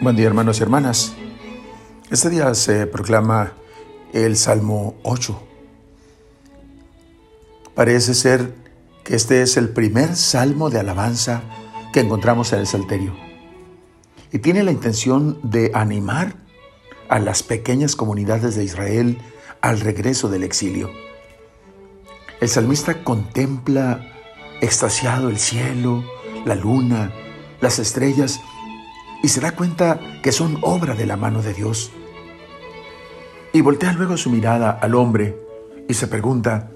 Buen día hermanos y hermanas. Este día se proclama el Salmo 8. Parece ser que este es el primer salmo de alabanza que encontramos en el Salterio. Y tiene la intención de animar a las pequeñas comunidades de Israel al regreso del exilio. El salmista contempla extasiado el cielo, la luna, las estrellas y se da cuenta que son obra de la mano de Dios. Y voltea luego su mirada al hombre y se pregunta,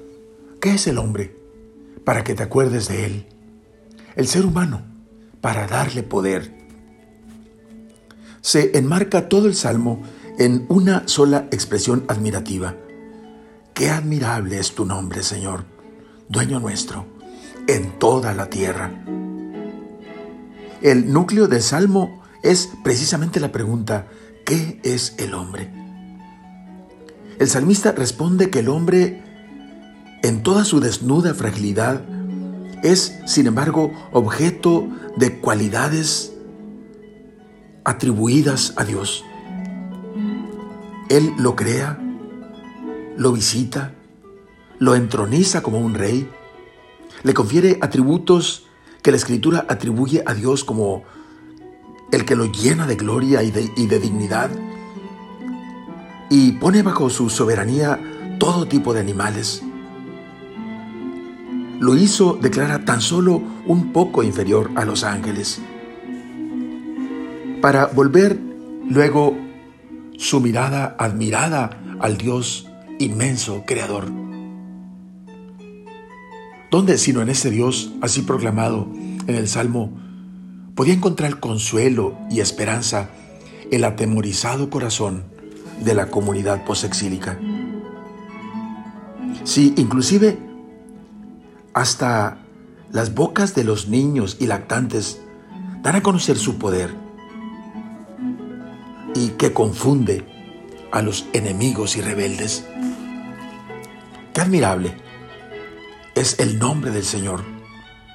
¿qué es el hombre? Para que te acuerdes de él. El ser humano, para darle poder. Se enmarca todo el salmo en una sola expresión admirativa. Qué admirable es tu nombre, Señor, dueño nuestro, en toda la tierra. El núcleo del salmo es precisamente la pregunta, ¿qué es el hombre? El salmista responde que el hombre, en toda su desnuda fragilidad, es, sin embargo, objeto de cualidades atribuidas a Dios. Él lo crea, lo visita, lo entroniza como un rey, le confiere atributos que la escritura atribuye a Dios como el que lo llena de gloria y de, dignidad, y pone bajo su soberanía todo tipo de animales. Lo hizo, declara, tan solo un poco inferior a los ángeles, para volver luego su mirada admirada al Dios inmenso, creador. ¿Dónde sino en ese Dios así proclamado en el Salmo podía encontrar consuelo y esperanza el atemorizado corazón de la comunidad posexílica. Sí, inclusive hasta las bocas de los niños y lactantes dan a conocer su poder y que confunde a los enemigos y rebeldes. Qué admirable es el nombre del Señor,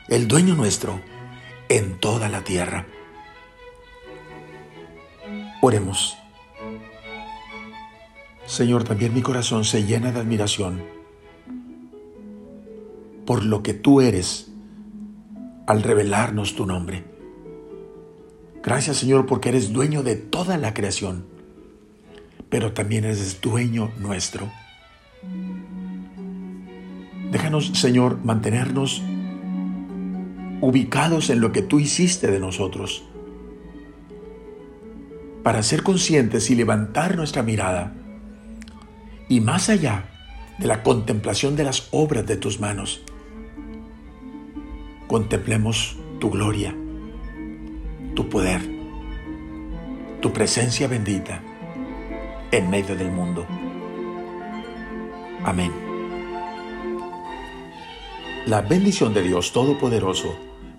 el dueño nuestro, en toda la tierra. Oremos. Señor, también mi corazón se llena de admiración por lo que tú eres al revelarnos tu nombre. Gracias Señor porque eres dueño de toda la creación, pero también eres dueño nuestro. Déjanos Señor mantenernos ubicados en lo que tú hiciste de nosotros, para ser conscientes y levantar nuestra mirada, y más allá de la contemplación de las obras de tus manos, contemplemos tu gloria, tu poder, tu presencia bendita en medio del mundo. Amén. La bendición de Dios Todopoderoso,